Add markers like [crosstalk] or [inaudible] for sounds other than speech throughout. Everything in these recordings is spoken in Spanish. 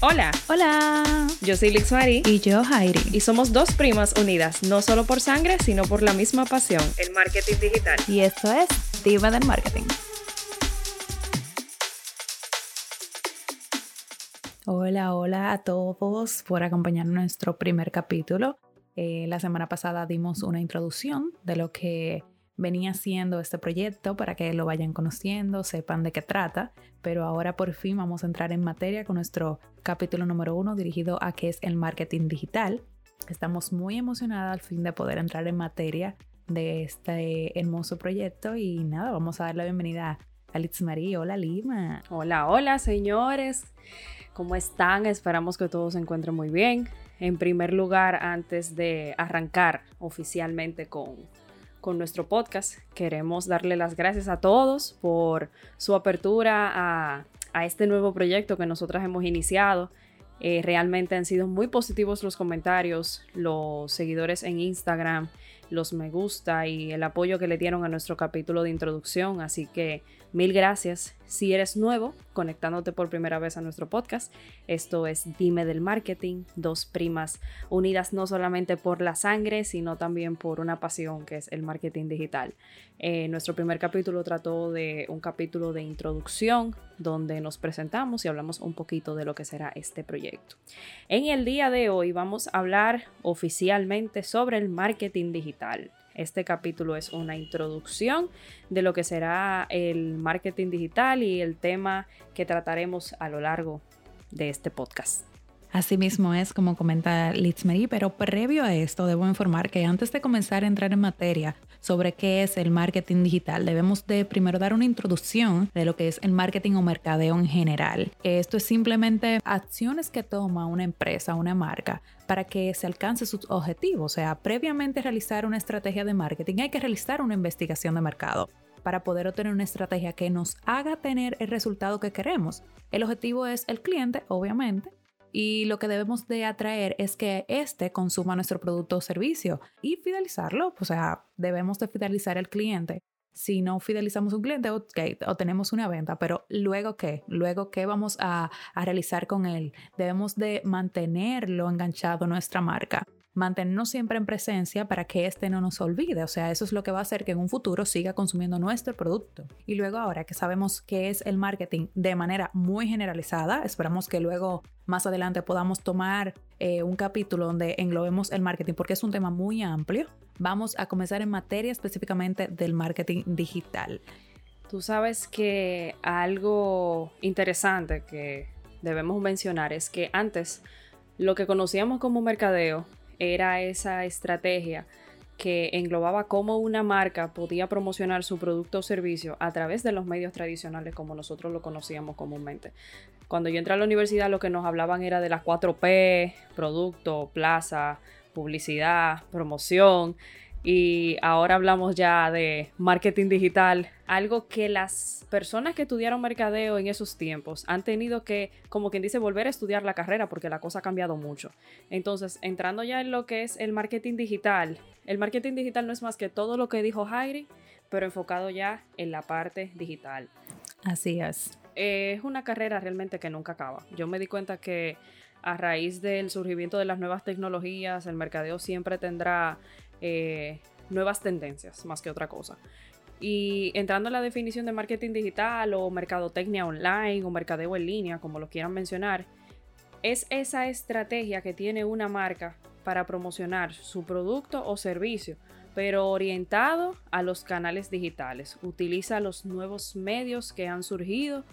Hola. Hola. Yo soy Lixuari. Y yo, Jairi. Y somos dos primas unidas, no solo por sangre, sino por la misma pasión, el marketing digital. Y esto es Diva del Marketing. Hola, hola a todos por acompañar nuestro primer capítulo. Eh, la semana pasada dimos una introducción de lo que venía siendo este proyecto para que lo vayan conociendo, sepan de qué trata, pero ahora por fin vamos a entrar en materia con nuestro capítulo número uno dirigido a qué es el marketing digital. Estamos muy emocionadas al fin de poder entrar en materia de este hermoso proyecto y nada, vamos a dar la bienvenida a Litz Marie. Hola Lima. Hola, hola señores. ¿Cómo están? Esperamos que todos se encuentren muy bien. En primer lugar, antes de arrancar oficialmente con con nuestro podcast. Queremos darle las gracias a todos por su apertura a, este nuevo proyecto que nosotras hemos iniciado. Eh, realmente han sido muy positivos los comentarios, los seguidores en Instagram, los me gusta y el apoyo que le dieron a nuestro capítulo de introducción. Así que Mil gracias. Si eres nuevo, conectándote por primera vez a nuestro podcast, esto es Dime del Marketing, dos primas unidas no solamente por la sangre, sino también por una pasión que es el marketing digital. Eh, nuestro primer capítulo trató de un capítulo de introducción donde nos presentamos y hablamos un poquito de lo que será este proyecto. En el día de hoy vamos a hablar oficialmente sobre el marketing digital. Este capítulo es una introducción de lo que será el marketing digital y el tema que trataremos a lo largo de este podcast. Asimismo es como comenta Litzmery, pero previo a esto debo informar que antes de comenzar a entrar en materia sobre qué es el marketing digital, debemos de primero dar una introducción de lo que es el marketing o mercadeo en general. Esto es simplemente acciones que toma una empresa, una marca, para que se alcance sus objetivos. O sea, previamente realizar una estrategia de marketing hay que realizar una investigación de mercado para poder obtener una estrategia que nos haga tener el resultado que queremos. El objetivo es el cliente, obviamente, y lo que debemos de atraer es que éste consuma nuestro producto o servicio y fidelizarlo. O sea, debemos de fidelizar al cliente. Si no fidelizamos un cliente, ok, obtenemos una venta, pero luego qué? Luego qué vamos a, a realizar con él? Debemos de mantenerlo enganchado a nuestra marca mantenernos siempre en presencia para que este no nos olvide. O sea, eso es lo que va a hacer que en un futuro siga consumiendo nuestro producto. Y luego ahora que sabemos qué es el marketing de manera muy generalizada, esperamos que luego más adelante podamos tomar eh, un capítulo donde englobemos el marketing porque es un tema muy amplio. Vamos a comenzar en materia específicamente del marketing digital. Tú sabes que algo interesante que debemos mencionar es que antes lo que conocíamos como mercadeo era esa estrategia que englobaba cómo una marca podía promocionar su producto o servicio a través de los medios tradicionales como nosotros lo conocíamos comúnmente. Cuando yo entré a la universidad lo que nos hablaban era de las 4P, producto, plaza, publicidad, promoción, y ahora hablamos ya de marketing digital, algo que las personas que estudiaron mercadeo en esos tiempos han tenido que, como quien dice, volver a estudiar la carrera porque la cosa ha cambiado mucho. Entonces, entrando ya en lo que es el marketing digital, el marketing digital no es más que todo lo que dijo Jairi, pero enfocado ya en la parte digital. Así es. es una carrera realmente que nunca acaba. Yo me di cuenta que a raíz del surgimiento de las nuevas tecnologías, el mercadeo siempre tendrá eh, nuevas tendencias más que otra cosa. Y entrando en la definición de marketing digital o mercadotecnia online o mercadeo en línea, como lo quieran mencionar, es esa estrategia que tiene una marca para promocionar su producto o servicio, pero orientado a los canales digitales. Utiliza los nuevos medios que han surgido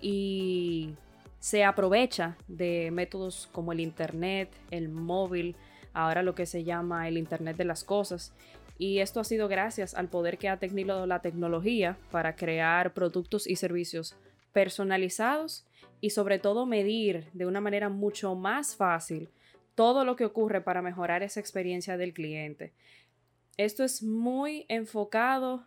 y se aprovecha de métodos como el Internet, el móvil, ahora lo que se llama el Internet de las Cosas. Y esto ha sido gracias al poder que ha tenido la tecnología para crear productos y servicios personalizados y sobre todo medir de una manera mucho más fácil todo lo que ocurre para mejorar esa experiencia del cliente. Esto es muy enfocado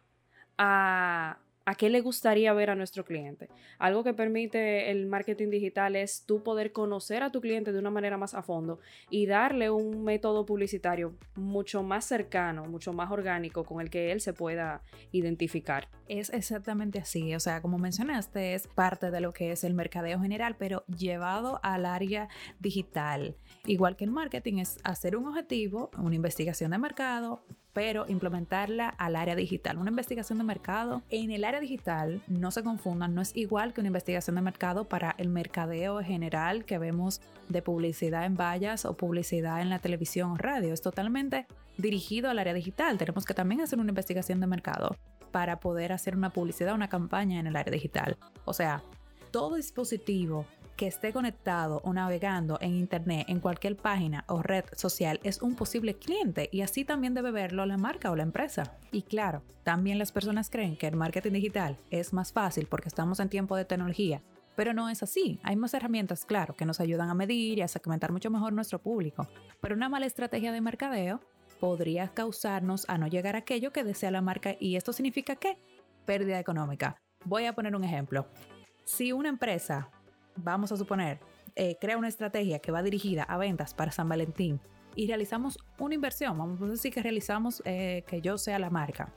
a a qué le gustaría ver a nuestro cliente. Algo que permite el marketing digital es tú poder conocer a tu cliente de una manera más a fondo y darle un método publicitario mucho más cercano, mucho más orgánico con el que él se pueda identificar. Es exactamente así, o sea, como mencionaste, es parte de lo que es el mercadeo general, pero llevado al área digital. Igual que el marketing es hacer un objetivo, una investigación de mercado, pero implementarla al área digital. Una investigación de mercado en el área digital, no se confundan, no es igual que una investigación de mercado para el mercadeo general que vemos de publicidad en vallas o publicidad en la televisión o radio. Es totalmente dirigido al área digital. Tenemos que también hacer una investigación de mercado para poder hacer una publicidad, una campaña en el área digital. O sea, todo dispositivo que esté conectado o navegando en Internet en cualquier página o red social es un posible cliente y así también debe verlo la marca o la empresa. Y claro, también las personas creen que el marketing digital es más fácil porque estamos en tiempo de tecnología. Pero no es así. Hay más herramientas, claro, que nos ayudan a medir y a segmentar mucho mejor nuestro público. Pero una mala estrategia de mercadeo podría causarnos a no llegar a aquello que desea la marca y esto significa qué? Pérdida económica. Voy a poner un ejemplo. Si una empresa vamos a suponer, eh, crea una estrategia que va dirigida a ventas para San Valentín y realizamos una inversión, vamos a decir que realizamos eh, que yo sea la marca,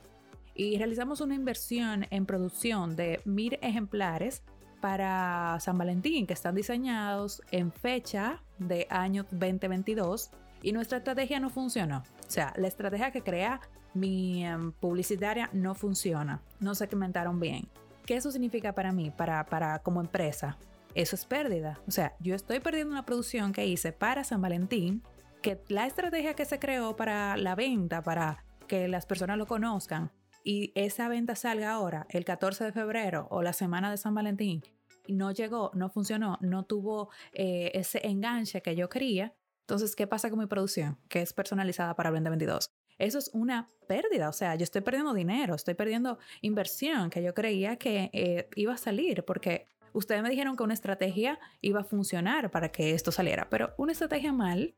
y realizamos una inversión en producción de mil ejemplares para San Valentín que están diseñados en fecha de año 2022 y nuestra estrategia no funcionó. O sea, la estrategia que crea mi em, publicitaria no funciona, no se segmentaron bien. ¿Qué eso significa para mí, para, para como empresa? Eso es pérdida. O sea, yo estoy perdiendo una producción que hice para San Valentín, que la estrategia que se creó para la venta, para que las personas lo conozcan, y esa venta salga ahora, el 14 de febrero o la semana de San Valentín, no llegó, no funcionó, no tuvo eh, ese enganche que yo quería, entonces, ¿qué pasa con mi producción? Que es personalizada para 2022. Eso es una pérdida, o sea, yo estoy perdiendo dinero, estoy perdiendo inversión que yo creía que eh, iba a salir, porque Ustedes me dijeron que una estrategia iba a funcionar para que esto saliera, pero una estrategia mal,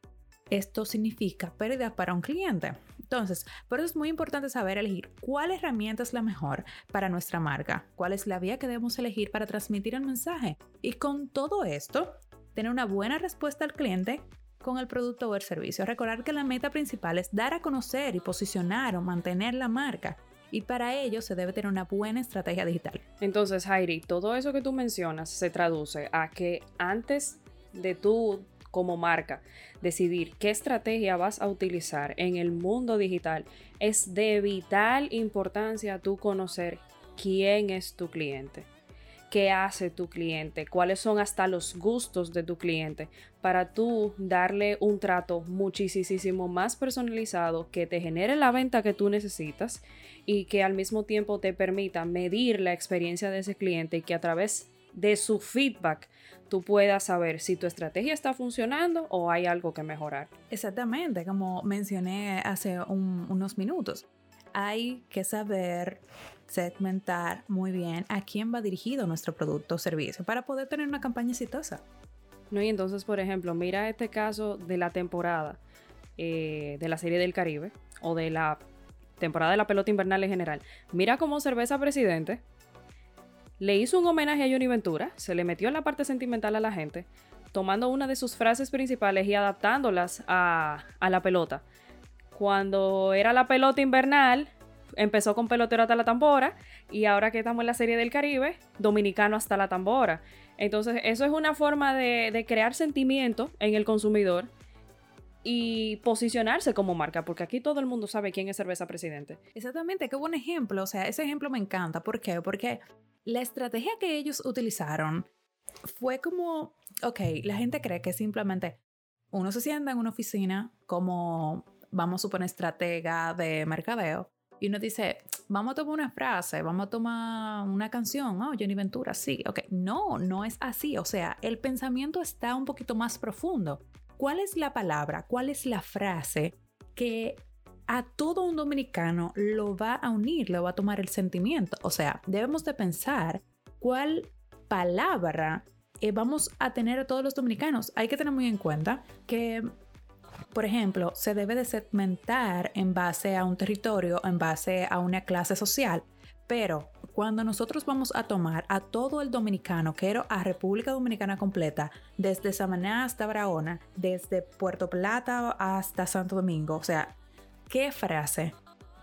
esto significa pérdida para un cliente. Entonces, por eso es muy importante saber elegir cuál herramienta es la mejor para nuestra marca, cuál es la vía que debemos elegir para transmitir el mensaje. Y con todo esto, tener una buena respuesta al cliente con el producto o el servicio. Recordar que la meta principal es dar a conocer y posicionar o mantener la marca y para ello se debe tener una buena estrategia digital. Entonces, Jairi, todo eso que tú mencionas se traduce a que antes de tú como marca decidir qué estrategia vas a utilizar en el mundo digital, es de vital importancia tú conocer quién es tu cliente qué hace tu cliente, cuáles son hasta los gustos de tu cliente, para tú darle un trato muchísimo más personalizado que te genere la venta que tú necesitas y que al mismo tiempo te permita medir la experiencia de ese cliente y que a través de su feedback tú puedas saber si tu estrategia está funcionando o hay algo que mejorar. Exactamente, como mencioné hace unos minutos. Hay que saber segmentar muy bien a quién va dirigido nuestro producto o servicio para poder tener una campaña exitosa. No, y entonces, por ejemplo, mira este caso de la temporada eh, de la Serie del Caribe o de la temporada de la pelota invernal en general. Mira cómo Cerveza Presidente le hizo un homenaje a Johnny Ventura, se le metió en la parte sentimental a la gente, tomando una de sus frases principales y adaptándolas a, a la pelota. Cuando era la pelota invernal, empezó con pelotero hasta la tambora y ahora que estamos en la serie del Caribe, dominicano hasta la tambora. Entonces, eso es una forma de, crear sentimiento en el consumidor y posicionarse como marca, porque aquí todo el mundo sabe quién es Cerveza Presidente. Exactamente, qué buen ejemplo. O sea, ese ejemplo me encanta. ¿Por qué? Porque la estrategia que ellos utilizaron fue como, ok, la gente cree que simplemente uno se sienta en una oficina como, vamos a suponer, estratega de mercadeo y uno dice, vamos a tomar una frase, vamos a tomar una canción, oh, Johnny Ventura, sí, ok. No, no es así. O sea, el pensamiento está un poquito más profundo. ¿Cuál es la palabra? ¿Cuál es la frase que a todo un dominicano lo va a unir, lo va a tomar el sentimiento? O sea, debemos de pensar cuál palabra eh, vamos a tener a todos los dominicanos. Hay que tener muy en cuenta que por ejemplo, se debe de segmentar en base a un territorio, en base a una clase social. Pero cuando nosotros vamos a tomar a todo el dominicano, quiero a República Dominicana completa, desde Samaná hasta Barahona, desde Puerto Plata hasta Santo Domingo, o sea, ¿qué frase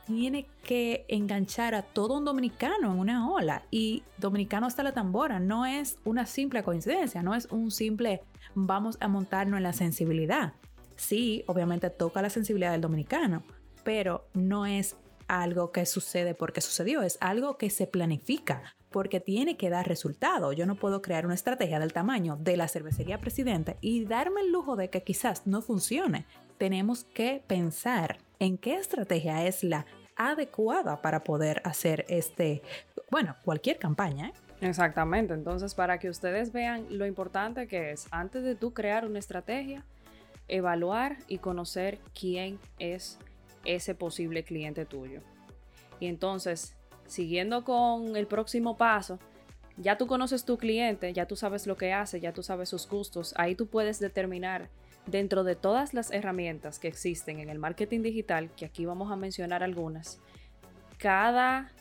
tiene que enganchar a todo un dominicano en una ola. Y dominicano hasta la tambora no es una simple coincidencia, no es un simple vamos a montarnos en la sensibilidad. Sí, obviamente toca la sensibilidad del dominicano, pero no es algo que sucede porque sucedió, es algo que se planifica porque tiene que dar resultado. Yo no puedo crear una estrategia del tamaño de la cervecería presidente y darme el lujo de que quizás no funcione. Tenemos que pensar en qué estrategia es la adecuada para poder hacer este, bueno, cualquier campaña. ¿eh? Exactamente, entonces para que ustedes vean lo importante que es, antes de tú crear una estrategia, evaluar y conocer quién es ese posible cliente tuyo. Y entonces, siguiendo con el próximo paso, ya tú conoces tu cliente, ya tú sabes lo que hace, ya tú sabes sus gustos, ahí tú puedes determinar Dentro de todas las herramientas que existen en el marketing digital, que aquí vamos a mencionar algunas, cada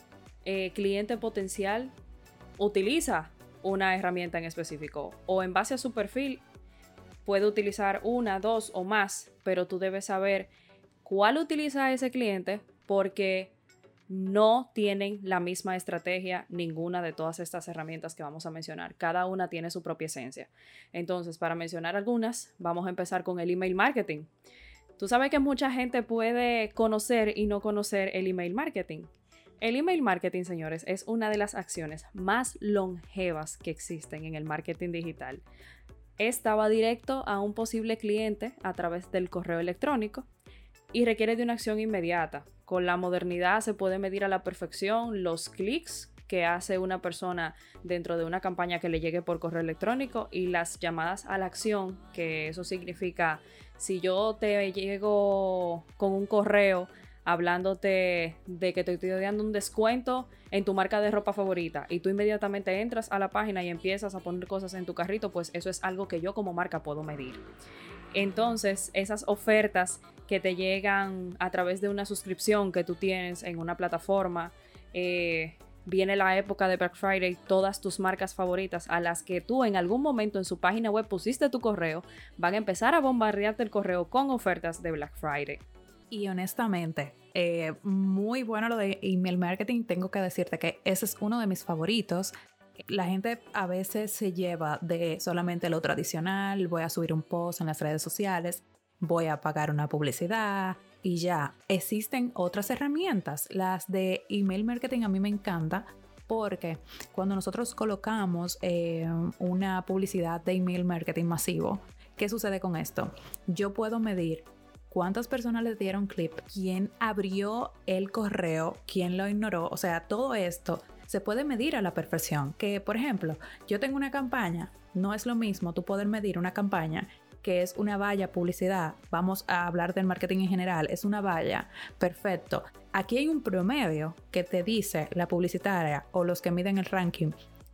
eh, cliente potencial utiliza una herramienta en específico o en base a su perfil puede utilizar una, dos o más, pero tú debes saber cuál utiliza ese cliente porque no tienen la misma estrategia ninguna de todas estas herramientas que vamos a mencionar. Cada una tiene su propia esencia. Entonces, para mencionar algunas, vamos a empezar con el email marketing. Tú sabes que mucha gente puede conocer y no conocer el email marketing. El email marketing, señores, es una de las acciones más longevas que existen en el marketing digital. Esta va directo a un posible cliente a través del correo electrónico y requiere de una acción inmediata. Con la modernidad se puede medir a la perfección los clics que hace una persona dentro de una campaña que le llegue por correo electrónico y las llamadas a la acción, que eso significa si yo te llego con un correo hablándote de que te estoy dando un descuento en tu marca de ropa favorita y tú inmediatamente entras a la página y empiezas a poner cosas en tu carrito, pues eso es algo que yo como marca puedo medir. Entonces, esas ofertas que te llegan a través de una suscripción que tú tienes en una plataforma, eh, viene la época de Black Friday, todas tus marcas favoritas a las que tú en algún momento en su página web pusiste tu correo, van a empezar a bombardearte el correo con ofertas de Black Friday. Y honestamente, eh, muy bueno lo de email marketing. Tengo que decirte que ese es uno de mis favoritos la gente a veces se lleva de solamente lo tradicional, voy a subir un post en las redes sociales, voy a pagar una publicidad y ya. Existen otras herramientas, las de email marketing a mí me encanta porque cuando nosotros colocamos eh, una publicidad de email marketing masivo, ¿qué sucede con esto? Yo puedo medir cuántas personas le dieron clip, quién abrió el correo, quién lo ignoró, o sea, todo esto se puede medir a la perfección. Que, por ejemplo, yo tengo una campaña, no es lo mismo tú poder medir una campaña que es una valla publicidad, vamos a hablar del marketing en general, es una valla, perfecto. Aquí hay un promedio que te dice la publicitaria o los que miden el ranking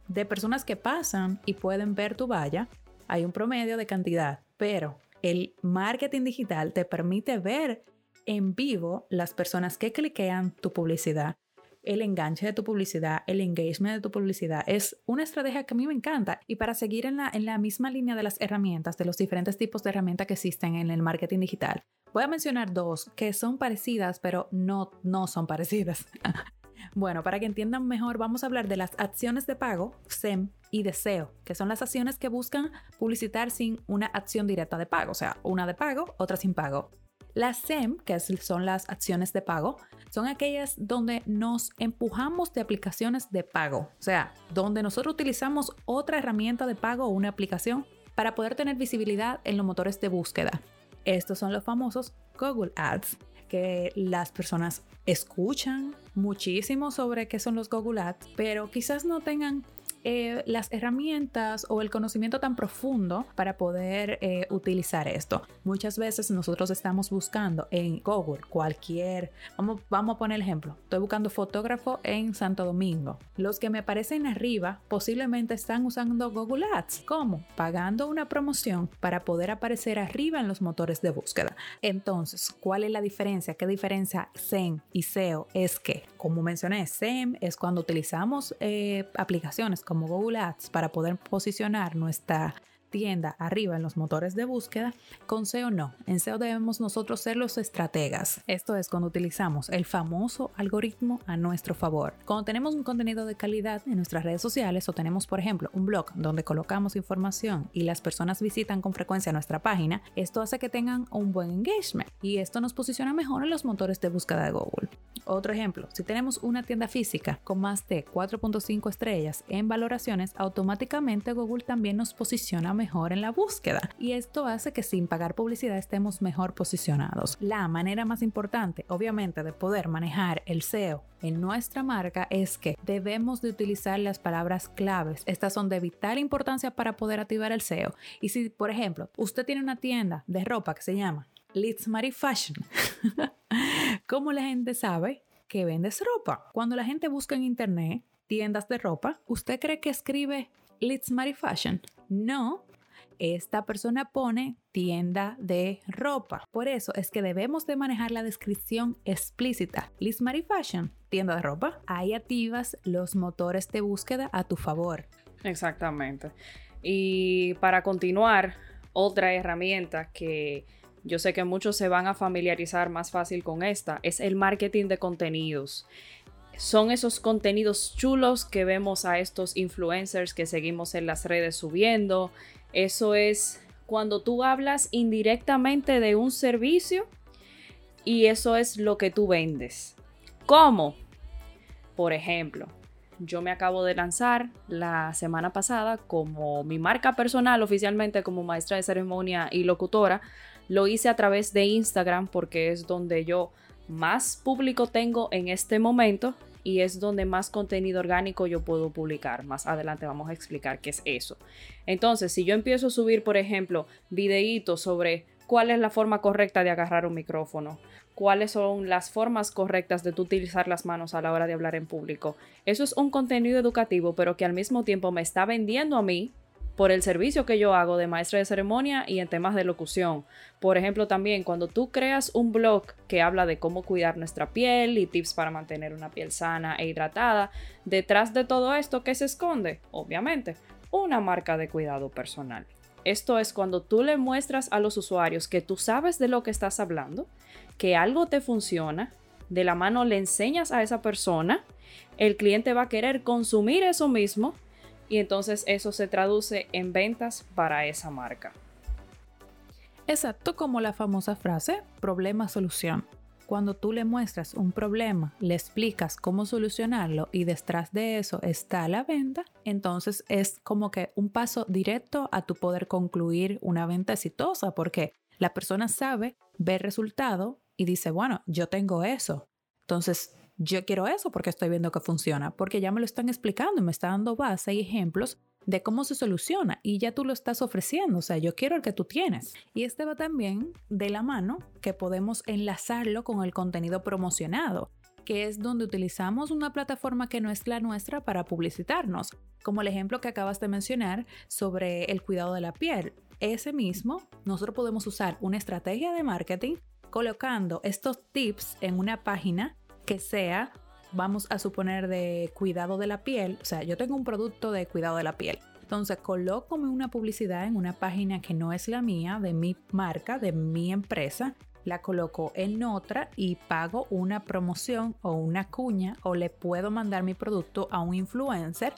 de personas que pasan y pueden ver tu valla, hay un promedio de cantidad, pero el marketing digital te permite ver en vivo las personas que cliquean tu publicidad el enganche de tu publicidad, el engagement de tu publicidad. Es una estrategia que a mí me encanta. Y para seguir en la, en la misma línea de las herramientas, de los diferentes tipos de herramientas que existen en el marketing digital, voy a mencionar dos que son parecidas, pero no, no son parecidas. [laughs] bueno, para que entiendan mejor, vamos a hablar de las acciones de pago, SEM, y deseo, que son las acciones que buscan publicitar sin una acción directa de pago, o sea, una de pago, otra sin pago. Las SEM, que son las acciones de pago, son aquellas donde nos empujamos de aplicaciones de pago, o sea, donde nosotros utilizamos otra herramienta de pago o una aplicación para poder tener visibilidad en los motores de búsqueda. Estos son los famosos Google Ads, que las personas escuchan muchísimo sobre qué son los Google Ads, pero quizás no tengan eh, las herramientas o el conocimiento tan profundo para poder eh, utilizar esto. Muchas veces nosotros estamos buscando en Google cualquier, vamos, vamos a poner ejemplo, estoy buscando fotógrafo en Santo Domingo. Los que me aparecen arriba posiblemente están usando Google Ads. ¿Cómo? Pagando una promoción para poder aparecer arriba en los motores de búsqueda. Entonces, ¿cuál es la diferencia? ¿Qué diferencia SEM y SEO? Es que, como mencioné, SEM es cuando utilizamos eh, aplicaciones como Google Ads para poder posicionar nuestra tienda arriba en los motores de búsqueda, con SEO no. En SEO debemos nosotros ser los estrategas. Esto es cuando utilizamos el famoso algoritmo a nuestro favor. Cuando tenemos un contenido de calidad en nuestras redes sociales o tenemos, por ejemplo, un blog donde colocamos información y las personas visitan con frecuencia nuestra página, esto hace que tengan un buen engagement y esto nos posiciona mejor en los motores de búsqueda de Google. Otro ejemplo, si tenemos una tienda física con más de 4.5 estrellas en valoraciones, automáticamente Google también nos posiciona mejor mejor en la búsqueda y esto hace que sin pagar publicidad estemos mejor posicionados. La manera más importante, obviamente, de poder manejar el SEO en nuestra marca es que debemos de utilizar las palabras claves. Estas son de vital importancia para poder activar el SEO. Y si, por ejemplo, usted tiene una tienda de ropa que se llama Let's Mary Fashion, [laughs] ¿cómo la gente sabe que vendes ropa? Cuando la gente busca en internet tiendas de ropa, ¿usted cree que escribe Let's Mary Fashion? No, esta persona pone tienda de ropa. Por eso es que debemos de manejar la descripción explícita. Liz Marie Fashion, tienda de ropa. Ahí activas los motores de búsqueda a tu favor. Exactamente. Y para continuar, otra herramienta que yo sé que muchos se van a familiarizar más fácil con esta es el marketing de contenidos son esos contenidos chulos que vemos a estos influencers que seguimos en las redes subiendo, eso es cuando tú hablas indirectamente de un servicio y eso es lo que tú vendes. ¿Cómo? Por ejemplo, yo me acabo de lanzar la semana pasada como mi marca personal oficialmente como maestra de ceremonia y locutora. Lo hice a través de Instagram porque es donde yo más público tengo en este momento y es donde más contenido orgánico yo puedo publicar. Más adelante vamos a explicar qué es eso. Entonces, si yo empiezo a subir, por ejemplo, videitos sobre cuál es la forma correcta de agarrar un micrófono, cuáles son las formas correctas de utilizar las manos a la hora de hablar en público. Eso es un contenido educativo, pero que al mismo tiempo me está vendiendo a mí por el servicio que yo hago de maestra de ceremonia y en temas de locución. Por ejemplo, también cuando tú creas un blog que habla de cómo cuidar nuestra piel y tips para mantener una piel sana e hidratada, detrás de todo esto, ¿qué se esconde? Obviamente, una marca de cuidado personal. Esto es cuando tú le muestras a los usuarios que tú sabes de lo que estás hablando, que algo te funciona, de la mano le enseñas a esa persona, el cliente va a querer consumir eso mismo y entonces eso se traduce en ventas para esa marca. Exacto como la famosa frase problema-solución. Cuando tú le muestras un problema, le explicas cómo solucionarlo y detrás de eso está la venta, entonces es como que un paso directo a tu poder concluir una venta exitosa porque la persona sabe, ve el resultado y dice, bueno, yo tengo eso. Entonces yo quiero eso porque estoy viendo que funciona, porque ya me lo están explicando y me está dando base y ejemplos de cómo se soluciona y ya tú lo estás ofreciendo, o sea, yo quiero el que tú tienes. Y este va también de la mano que podemos enlazarlo con el contenido promocionado que es donde utilizamos una plataforma que no es la nuestra para publicitarnos, como el ejemplo que acabas de mencionar sobre el cuidado de la piel. Ese mismo, nosotros podemos usar una estrategia de marketing colocando estos tips en una página sea, vamos a suponer, de cuidado de la piel, o sea, yo tengo un producto de cuidado de la piel. Entonces coloco una publicidad en una página que no es la mía, de mi marca, de mi empresa, la coloco en otra y pago una promoción o una cuña o le puedo mandar mi producto a un influencer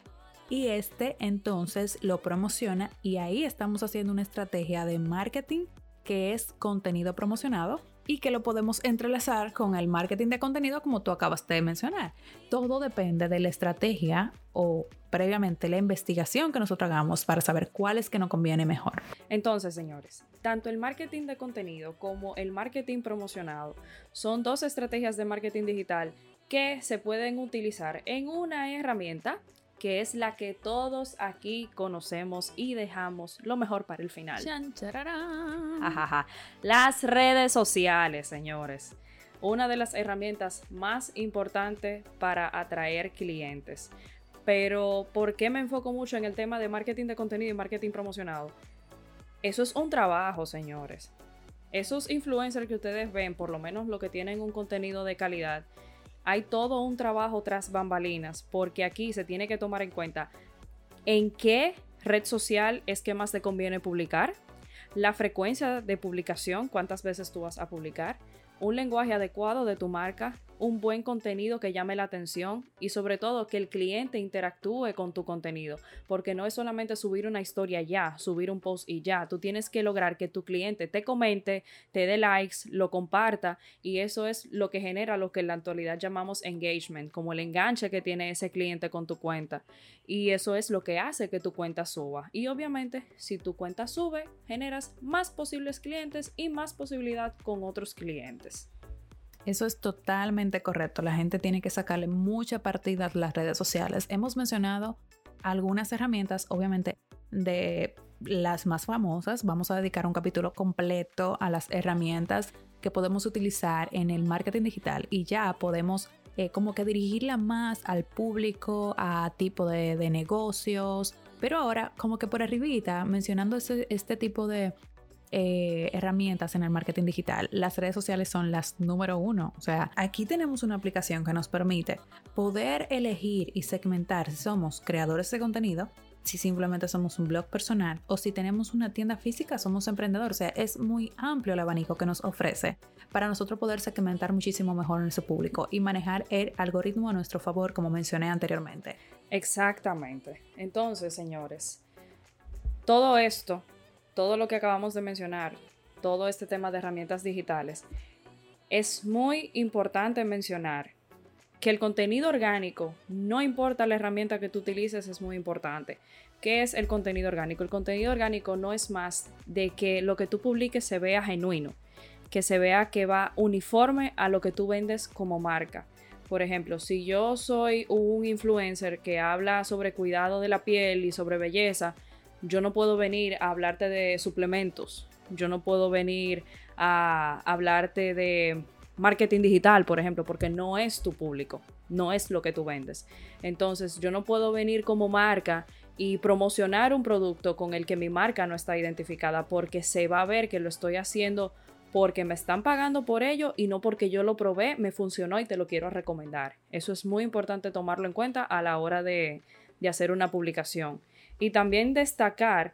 y este entonces lo promociona y ahí estamos haciendo una estrategia de marketing que es contenido promocionado y que lo podemos entrelazar con el marketing de contenido como tú acabas de mencionar. Todo depende de la estrategia o previamente la investigación que nosotros hagamos para saber cuál es que nos conviene mejor. Entonces, señores, tanto el marketing de contenido como el marketing promocionado son dos estrategias de marketing digital que se pueden utilizar en una herramienta que es la que todos aquí conocemos y dejamos lo mejor para el final. Las redes sociales, señores. Una de las herramientas más importantes para atraer clientes. Pero, ¿por qué me enfoco mucho en el tema de marketing de contenido y marketing promocionado? Eso es un trabajo, señores. Esos influencers que ustedes ven, por lo menos lo que tienen un contenido de calidad, hay todo un trabajo tras bambalinas, porque aquí se tiene que tomar en cuenta en qué red social es que más te conviene publicar, la frecuencia de publicación, cuántas veces tú vas a publicar, un lenguaje adecuado de tu marca, un buen contenido que llame la atención y sobre todo que el cliente interactúe con tu contenido, porque no es solamente subir una historia ya, subir un post y ya, tú tienes que lograr que tu cliente te comente, te dé likes, lo comparta y eso es lo que genera lo que en la actualidad llamamos engagement, como el enganche que tiene ese cliente con tu cuenta y eso es lo que hace que tu cuenta suba y obviamente si tu cuenta sube generas más posibles clientes y más posibilidad con otros clientes. Eso es totalmente correcto. La gente tiene que sacarle mucha partida a las redes sociales. Hemos mencionado algunas herramientas, obviamente, de las más famosas. Vamos a dedicar un capítulo completo a las herramientas que podemos utilizar en el marketing digital y ya podemos eh, como que dirigirla más al público, a tipo de, negocios. Pero ahora, como que por arribita, mencionando este tipo de eh, herramientas en el marketing digital, las redes sociales son las número uno. O sea, aquí tenemos una aplicación que nos permite poder elegir y segmentar si somos creadores de contenido, si simplemente somos un blog personal o si tenemos una tienda física, somos emprendedores. O sea, es muy amplio el abanico que nos ofrece para nosotros poder segmentar muchísimo mejor nuestro público y manejar el algoritmo a nuestro favor, como mencioné anteriormente. Exactamente. Entonces, señores, todo esto todo lo que acabamos de mencionar, todo este tema de herramientas digitales, es muy importante mencionar que el contenido orgánico, no importa la herramienta que tú utilices, es muy importante. ¿Qué es el contenido orgánico? El contenido orgánico no es más de que lo que tú publiques se vea genuino, que se vea que va uniforme a lo que tú vendes como marca. Por ejemplo, si yo soy un influencer que habla sobre cuidado de la piel y sobre belleza, yo no puedo venir a hablarte de suplementos, yo no puedo venir a hablarte de marketing digital, por ejemplo, porque no es tu público, no es lo que tú vendes. Entonces, yo no puedo venir como marca y promocionar un producto con el que mi marca no está identificada porque se va a ver que lo estoy haciendo porque me están pagando por ello y no porque yo lo probé, me funcionó y te lo quiero recomendar. Eso es muy importante tomarlo en cuenta a la hora de, de hacer una publicación. Y también destacar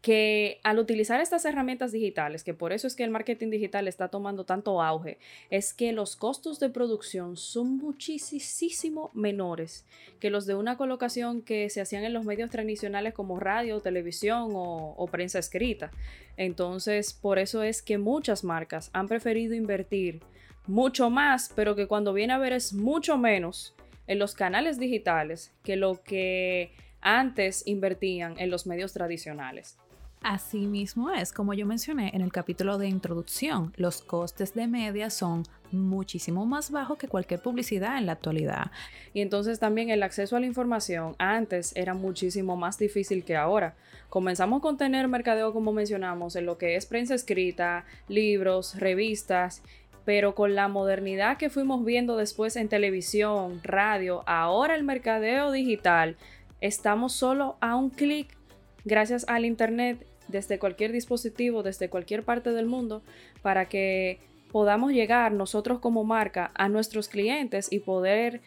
que al utilizar estas herramientas digitales, que por eso es que el marketing digital está tomando tanto auge, es que los costos de producción son muchísimo menores que los de una colocación que se hacían en los medios tradicionales como radio, televisión o, prensa escrita. Entonces, por eso es que muchas marcas han preferido invertir mucho más, pero que cuando viene a ver es mucho menos en los canales digitales que lo que antes invertían en los medios tradicionales. Así mismo es, como yo mencioné en el capítulo de introducción, los costes de media son muchísimo más bajos que cualquier publicidad en la actualidad. Y entonces también el acceso a la información antes era muchísimo más difícil que ahora. Comenzamos con tener mercadeo, como mencionamos, en lo que es prensa escrita, libros, revistas, pero con la modernidad que fuimos viendo después en televisión, radio, ahora el mercadeo digital Estamos solo a un clic gracias al Internet desde cualquier dispositivo, desde cualquier parte del mundo, para que podamos llegar nosotros como marca a nuestros clientes y poder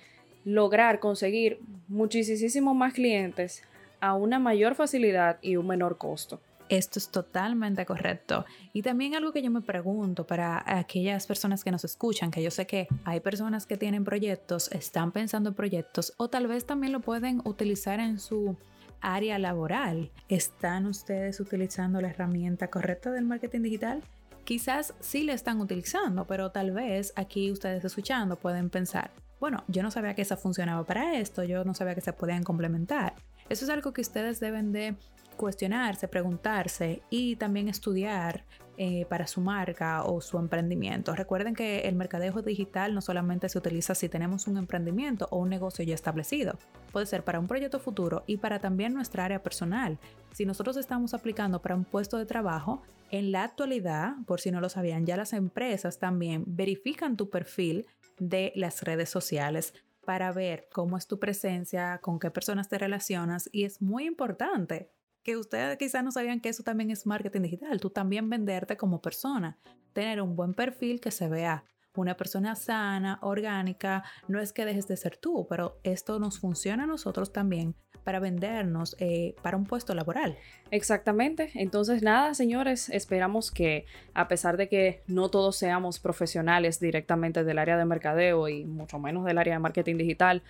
lograr conseguir muchísimos más clientes a una mayor facilidad y un menor costo. Esto es totalmente correcto. Y también algo que yo me pregunto para aquellas personas que nos escuchan, que yo sé que hay personas que tienen proyectos, están pensando en proyectos o tal vez también lo pueden utilizar en su área laboral. ¿Están ustedes utilizando la herramienta correcta del marketing digital? Quizás sí la están utilizando, pero tal vez aquí ustedes escuchando pueden pensar, bueno, yo no sabía que esa funcionaba para esto, yo no sabía que se podían complementar. Eso es algo que ustedes deben de cuestionarse, preguntarse y también estudiar eh, para su marca o su emprendimiento. Recuerden que el mercadeo digital no solamente se utiliza si tenemos un emprendimiento o un negocio ya establecido, puede ser para un proyecto futuro y para también nuestra área personal. Si nosotros estamos aplicando para un puesto de trabajo, en la actualidad, por si no lo sabían, ya las empresas también verifican tu perfil de las redes sociales para ver cómo es tu presencia, con qué personas te relacionas y es muy importante que ustedes quizás no sabían que eso también es marketing digital, tú también venderte como persona, tener un buen perfil que se vea una persona sana, orgánica, no es que dejes de ser tú, pero esto nos funciona a nosotros también para vendernos eh, para un puesto laboral. Exactamente. Entonces, nada, señores, esperamos que a pesar de que no todos seamos profesionales directamente del área de mercadeo y mucho menos del área de marketing digital,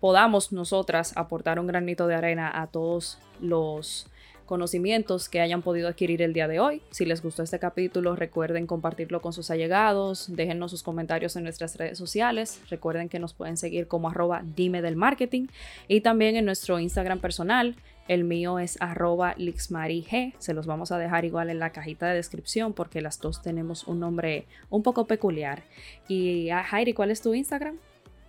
podamos nosotras aportar un granito de arena a todos los conocimientos que hayan podido adquirir el día de hoy. Si les gustó este capítulo, recuerden compartirlo con sus allegados, déjennos sus comentarios en nuestras redes sociales, recuerden que nos pueden seguir como arroba dime del marketing y también en nuestro Instagram personal. El mío es arroba lixmarige. Se los vamos a dejar igual en la cajita de descripción porque las dos tenemos un nombre un poco peculiar. Y a ah, ¿cuál es tu Instagram?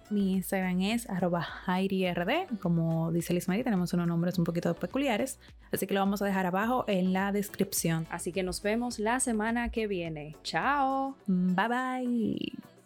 Mi Instagram es arroba RD. Como dice Liz Marie, tenemos unos nombres un poquito peculiares. Así que lo vamos a dejar abajo en la descripción. Así que nos vemos la semana que viene. Chao. Bye bye.